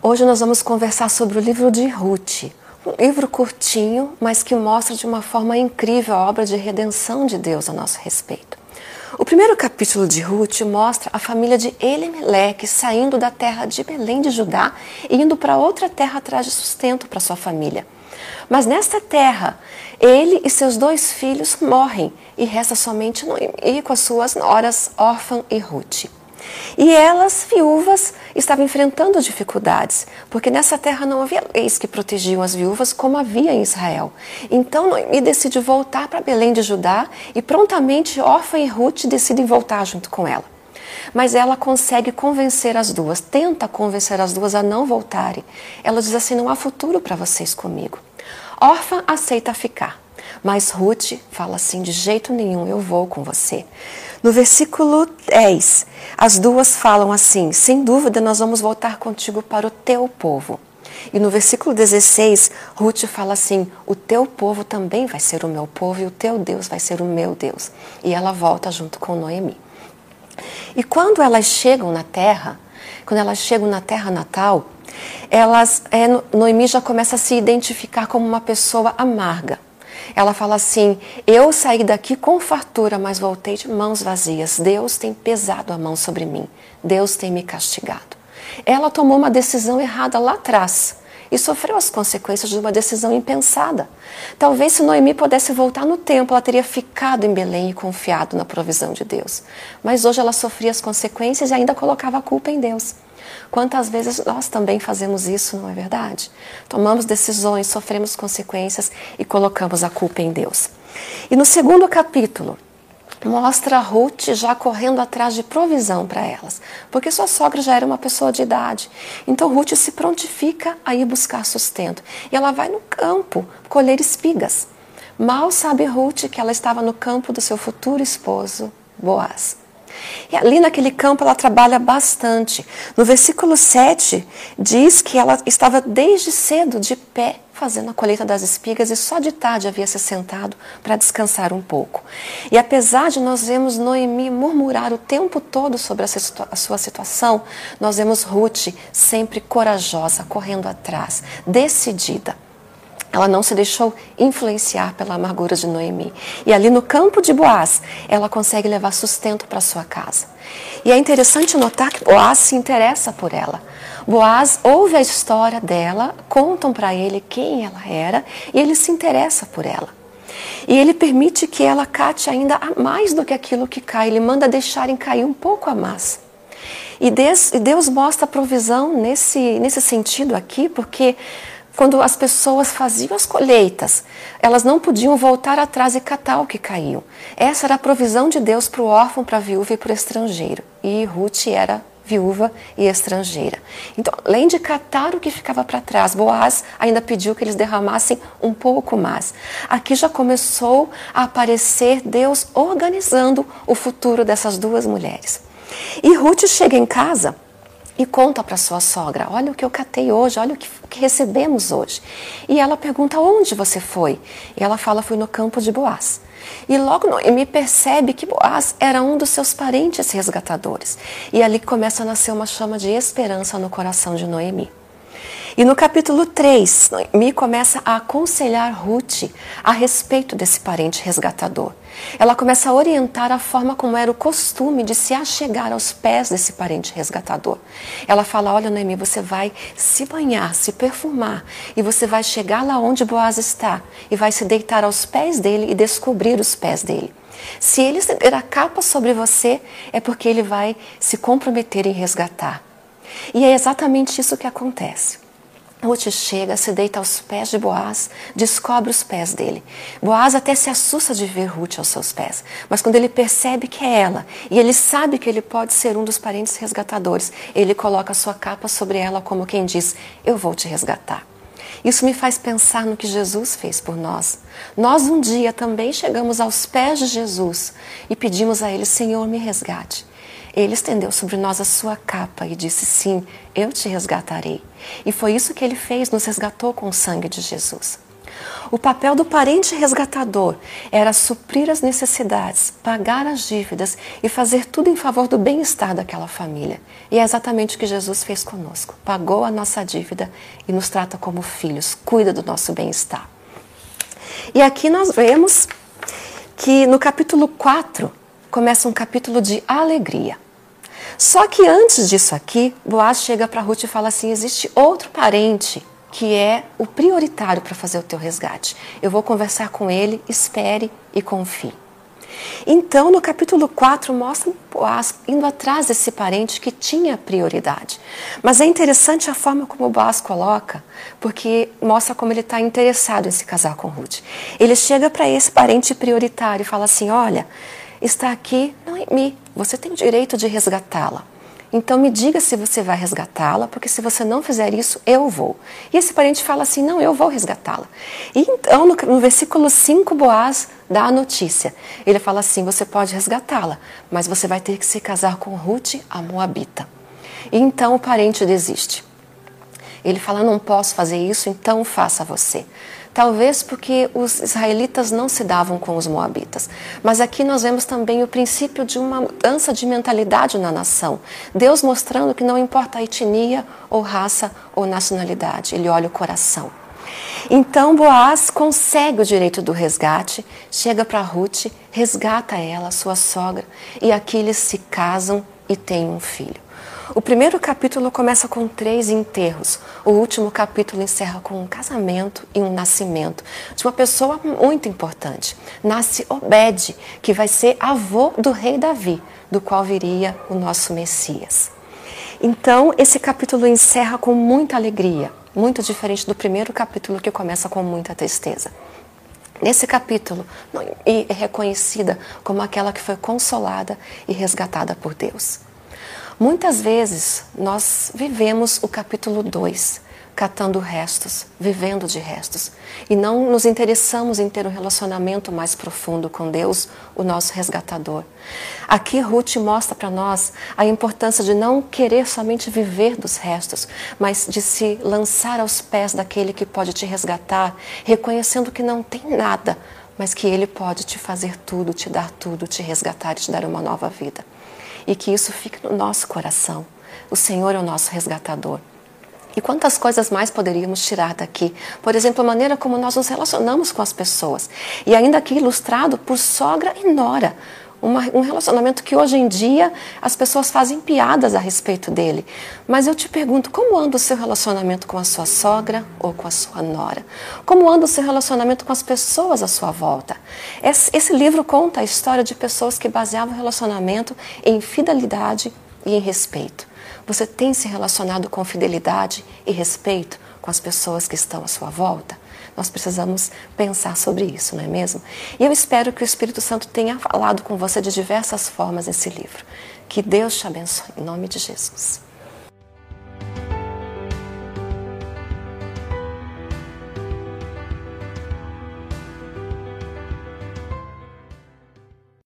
Hoje nós vamos conversar sobre o livro de Ruth, um livro curtinho, mas que mostra de uma forma incrível a obra de redenção de Deus a nosso respeito. O primeiro capítulo de Ruth mostra a família de Elimeleque saindo da terra de Belém de Judá e indo para outra terra atrás de sustento para sua família. Mas nesta terra, ele e seus dois filhos morrem e resta somente Noemi com as suas noras, Órfã e Ruth. E elas, viúvas, estavam enfrentando dificuldades, porque nessa terra não havia leis que protegiam as viúvas como havia em Israel. Então Noemi decide voltar para Belém de Judá e prontamente Orfa e Ruth decidem voltar junto com ela. Mas ela consegue convencer as duas, tenta convencer as duas a não voltarem. Ela diz assim: não há futuro para vocês comigo. Orfa aceita ficar, mas Ruth fala assim: de jeito nenhum, eu vou com você. No versículo 10, as duas falam assim: sem dúvida, nós vamos voltar contigo para o teu povo. E no versículo 16, Ruth fala assim: O teu povo também vai ser o meu povo e o teu Deus vai ser o meu Deus. E ela volta junto com Noemi. E quando elas chegam na terra, quando elas chegam na terra natal, elas, é, Noemi já começa a se identificar como uma pessoa amarga. Ela fala assim: Eu saí daqui com fartura, mas voltei de mãos vazias. Deus tem pesado a mão sobre mim. Deus tem me castigado. Ela tomou uma decisão errada lá atrás e sofreu as consequências de uma decisão impensada. Talvez se Noemi pudesse voltar no tempo, ela teria ficado em Belém e confiado na provisão de Deus. Mas hoje ela sofria as consequências e ainda colocava a culpa em Deus. Quantas vezes nós também fazemos isso, não é verdade? Tomamos decisões, sofremos consequências e colocamos a culpa em Deus. E no segundo capítulo, mostra Ruth já correndo atrás de provisão para elas, porque sua sogra já era uma pessoa de idade. Então Ruth se prontifica a ir buscar sustento e ela vai no campo colher espigas. Mal sabe Ruth que ela estava no campo do seu futuro esposo, Boaz. E ali naquele campo ela trabalha bastante. No versículo 7 diz que ela estava desde cedo de pé fazendo a colheita das espigas e só de tarde havia se sentado para descansar um pouco. E apesar de nós vemos Noemi murmurar o tempo todo sobre a sua situação, nós vemos Ruth sempre corajosa, correndo atrás, decidida. Ela não se deixou influenciar pela amargura de Noemi. E ali no campo de Boaz, ela consegue levar sustento para sua casa. E é interessante notar que Boaz se interessa por ela. Boaz ouve a história dela, contam para ele quem ela era e ele se interessa por ela. E ele permite que ela cate ainda mais do que aquilo que cai, ele manda deixarem cair um pouco a massa. E Deus mostra a provisão nesse, nesse sentido aqui, porque quando as pessoas faziam as colheitas, elas não podiam voltar atrás e catar o que caiu. Essa era a provisão de Deus para o órfão, para a viúva e para o estrangeiro. E Ruth era viúva e estrangeira. Então, além de catar o que ficava para trás, Boaz ainda pediu que eles derramassem um pouco mais. Aqui já começou a aparecer Deus organizando o futuro dessas duas mulheres. E Ruth chega em casa e conta para sua sogra: Olha o que eu catei hoje, olha o que, que, recebemos hoje. E ela pergunta: Onde você foi? E ela fala: Fui no campo de Boaz. E logo Noemi percebe que Boaz era um dos seus parentes resgatadores. E ali começa a nascer uma chama de esperança no coração de Noemi. E no capítulo 3, Noemi começa a aconselhar Ruth a respeito desse parente resgatador. Ela começa a orientar a forma como era o costume de se achegar aos pés desse parente resgatador. Ela fala: Olha, Noemi, você vai se banhar, se perfumar, e você vai chegar lá onde Boaz está, e vai se deitar aos pés dele e descobrir os pés dele. Se ele estender a capa sobre você, é porque ele vai se comprometer em resgatar. E é exatamente isso que acontece. Ruth chega, se deita aos pés de Boaz, descobre os pés dele. Boaz até se assusta de ver Ruth aos seus pés, mas quando ele percebe que é ela e ele sabe que ele pode ser um dos parentes resgatadores, ele coloca sua capa sobre ela como quem diz: Eu vou te resgatar. Isso me faz pensar no que Jesus fez por nós. Nós um dia também chegamos aos pés de Jesus e pedimos a Ele: Senhor, me resgate. Ele estendeu sobre nós a sua capa e disse: Sim, eu te resgatarei. E foi isso que ele fez, nos resgatou com o sangue de Jesus. O papel do parente resgatador era suprir as necessidades, pagar as dívidas e fazer tudo em favor do bem-estar daquela família. E é exatamente o que Jesus fez conosco. Pagou a nossa dívida e nos trata como filhos, cuida do nosso bem-estar. E aqui nós vemos que no capítulo 4 começa um capítulo de alegria. Só que antes disso aqui, Boaz chega para Ruth e fala assim: existe outro parente que é o prioritário para fazer o teu resgate. Eu vou conversar com ele, espere e confie. Então, no capítulo 4, mostra Boaz indo atrás desse parente que tinha prioridade. Mas é interessante a forma como Boaz coloca, porque mostra como ele está interessado em se casar com Ruth. Ele chega para esse parente prioritário e fala assim: Olha, está aqui Noemi, você tem o direito de resgatá-la. Então me diga se você vai resgatá-la, porque se você não fizer isso, eu vou. E esse parente fala assim: não, eu vou resgatá-la. E então, no, no, versículo 5, Boaz dá a notícia. Ele fala assim: você pode resgatá-la, mas você vai ter que se casar com Ruth, a Moabita. E então o parente desiste. Ele fala: não posso fazer isso, então faça você. Talvez porque os israelitas não se davam com os moabitas. Mas aqui nós vemos também o princípio de uma mudança de mentalidade na nação. Deus mostrando que não importa a etnia ou raça ou nacionalidade, ele olha o coração. Então Boaz consegue o direito do resgate, chega para Ruth, resgata ela, sua sogra, e aqui eles se casam e têm um filho. O primeiro capítulo começa com três enterros. O último capítulo encerra com um casamento e um nascimento de uma pessoa muito importante. Nasce Obed, que vai ser avô do rei Davi, do qual viria o nosso Messias. Então, esse capítulo encerra com muita alegria, muito diferente do primeiro capítulo que começa com muita tristeza. Nesse capítulo, é reconhecida como aquela que foi consolada e resgatada por Deus. Muitas vezes nós vivemos o capítulo 2, catando restos, vivendo de restos, e não nos interessamos em ter um relacionamento mais profundo com Deus, o nosso resgatador. Aqui Ruth mostra para nós a importância de não querer somente viver dos restos, mas de se lançar aos pés daquele que pode te resgatar, reconhecendo que não tem nada, mas que ele pode te fazer tudo, te dar tudo, te resgatar e te dar uma nova vida e que isso fique no nosso coração. O Senhor é o nosso resgatador. E quantas coisas mais poderíamos tirar daqui? Por exemplo, a maneira como nós nos relacionamos com as pessoas. E ainda aqui ilustrado por sogra e nora. Uma, um relacionamento que hoje em dia as pessoas fazem piadas a respeito dele. Mas eu te pergunto, como anda o seu relacionamento com a sua sogra ou com a sua nora? Como anda o seu relacionamento com as pessoas à sua volta? Esse, esse livro conta a história de pessoas que baseavam o relacionamento em fidelidade e em respeito. Você tem se relacionado com fidelidade e respeito com as pessoas que estão à sua volta? Nós precisamos pensar sobre isso, não é mesmo? E eu espero que o Espírito Santo tenha falado com você de diversas formas nesse livro. Que Deus te abençoe, em nome de Jesus.